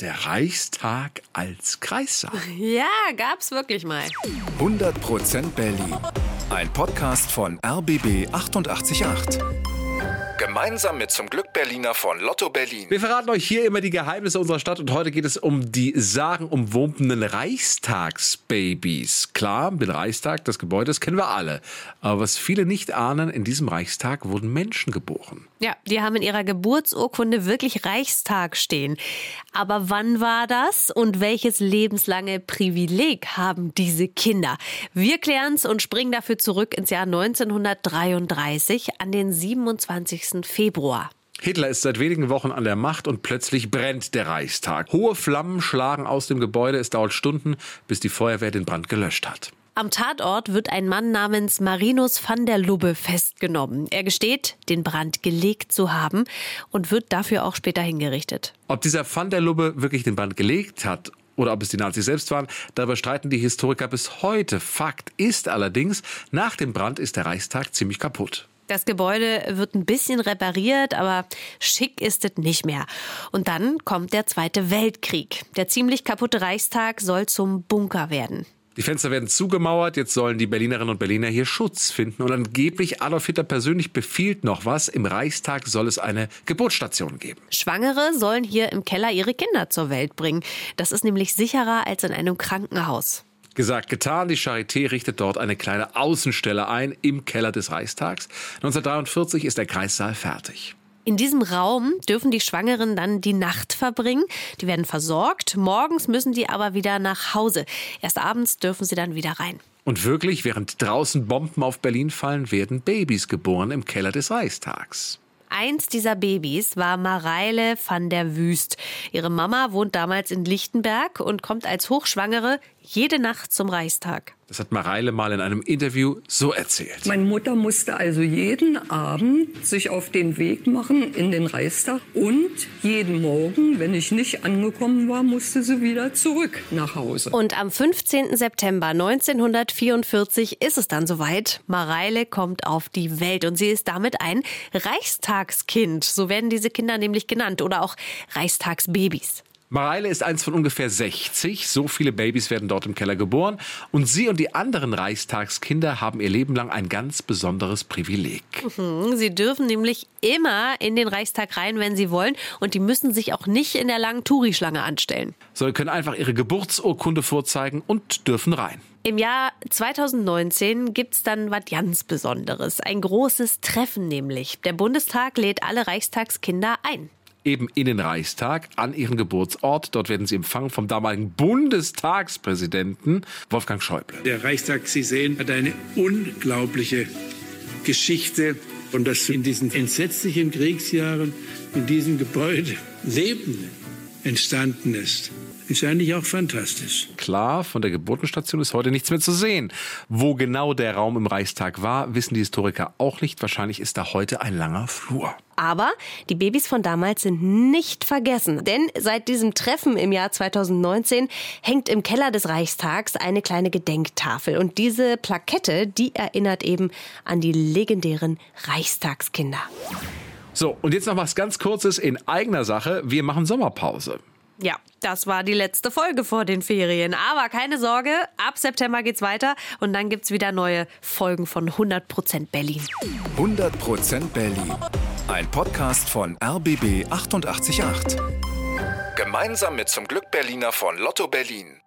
Der Reichstag als Kreissaal. Ja, gab's wirklich mal. 100% Berlin. Ein Podcast von RBB 888. Gemeinsam mit zum Glück Berliner von Lotto Berlin. Wir verraten euch hier immer die Geheimnisse unserer Stadt und heute geht es um die sagenumwobenen Reichstagsbabys. Klar, den Reichstag, das Gebäude, das kennen wir alle. Aber was viele nicht ahnen, in diesem Reichstag wurden Menschen geboren. Ja, die haben in ihrer Geburtsurkunde wirklich Reichstag stehen. Aber wann war das und welches lebenslange Privileg haben diese Kinder? Wir klären's und springen dafür zurück ins Jahr 1933 an den 27. Februar. Hitler ist seit wenigen Wochen an der Macht und plötzlich brennt der Reichstag. Hohe Flammen schlagen aus dem Gebäude. Es dauert Stunden, bis die Feuerwehr den Brand gelöscht hat. Am Tatort wird ein Mann namens Marinus van der Lubbe festgenommen. Er gesteht, den Brand gelegt zu haben und wird dafür auch später hingerichtet. Ob dieser van der Lubbe wirklich den Brand gelegt hat oder ob es die Nazis selbst waren, darüber streiten die Historiker bis heute. Fakt ist allerdings, nach dem Brand ist der Reichstag ziemlich kaputt. Das Gebäude wird ein bisschen repariert, aber schick ist es nicht mehr. Und dann kommt der Zweite Weltkrieg. Der ziemlich kaputte Reichstag soll zum Bunker werden. Die Fenster werden zugemauert, jetzt sollen die Berlinerinnen und Berliner hier Schutz finden. Und angeblich Adolf Hitler persönlich befiehlt noch was. Im Reichstag soll es eine Geburtsstation geben. Schwangere sollen hier im Keller ihre Kinder zur Welt bringen. Das ist nämlich sicherer als in einem Krankenhaus. Gesagt, getan. Die Charité richtet dort eine kleine Außenstelle ein im Keller des Reichstags. 1943 ist der Kreissaal fertig. In diesem Raum dürfen die Schwangeren dann die Nacht verbringen. Die werden versorgt. Morgens müssen die aber wieder nach Hause. Erst abends dürfen sie dann wieder rein. Und wirklich, während draußen Bomben auf Berlin fallen, werden Babys geboren im Keller des Reichstags. Eins dieser Babys war Mareile van der Wüst. Ihre Mama wohnt damals in Lichtenberg und kommt als Hochschwangere jede Nacht zum Reichstag. Das hat Mareile mal in einem Interview so erzählt. Meine Mutter musste also jeden Abend sich auf den Weg machen in den Reichstag und jeden Morgen, wenn ich nicht angekommen war, musste sie wieder zurück nach Hause. Und am 15. September 1944 ist es dann soweit. Mareile kommt auf die Welt und sie ist damit ein Reichstagskind. So werden diese Kinder nämlich genannt oder auch Reichstagsbabys. Mareile ist eins von ungefähr 60. So viele Babys werden dort im Keller geboren. Und sie und die anderen Reichstagskinder haben ihr Leben lang ein ganz besonderes Privileg. Mhm, sie dürfen nämlich immer in den Reichstag rein, wenn sie wollen. Und die müssen sich auch nicht in der langen Touri-Schlange anstellen. Sie können einfach ihre Geburtsurkunde vorzeigen und dürfen rein. Im Jahr 2019 gibt es dann was ganz Besonderes. Ein großes Treffen nämlich. Der Bundestag lädt alle Reichstagskinder ein eben in den Reichstag an ihren Geburtsort. Dort werden sie empfangen vom damaligen Bundestagspräsidenten Wolfgang Schäuble. Der Reichstag, Sie sehen, hat eine unglaubliche Geschichte. Und dass in diesen entsetzlichen Kriegsjahren in diesem Gebäude Leben entstanden ist, ist eigentlich auch fantastisch. Klar, von der Geburtenstation ist heute nichts mehr zu sehen. Wo genau der Raum im Reichstag war, wissen die Historiker auch nicht. Wahrscheinlich ist da heute ein langer Flur. Aber die Babys von damals sind nicht vergessen. Denn seit diesem Treffen im Jahr 2019 hängt im Keller des Reichstags eine kleine Gedenktafel. Und diese Plakette, die erinnert eben an die legendären Reichstagskinder. So, und jetzt noch was ganz Kurzes in eigener Sache. Wir machen Sommerpause. Ja, das war die letzte Folge vor den Ferien. Aber keine Sorge, ab September geht's weiter und dann gibt's wieder neue Folgen von 100% Berlin. 100% Berlin. Ein Podcast von RBB 888. Gemeinsam mit zum Glück Berliner von Lotto Berlin.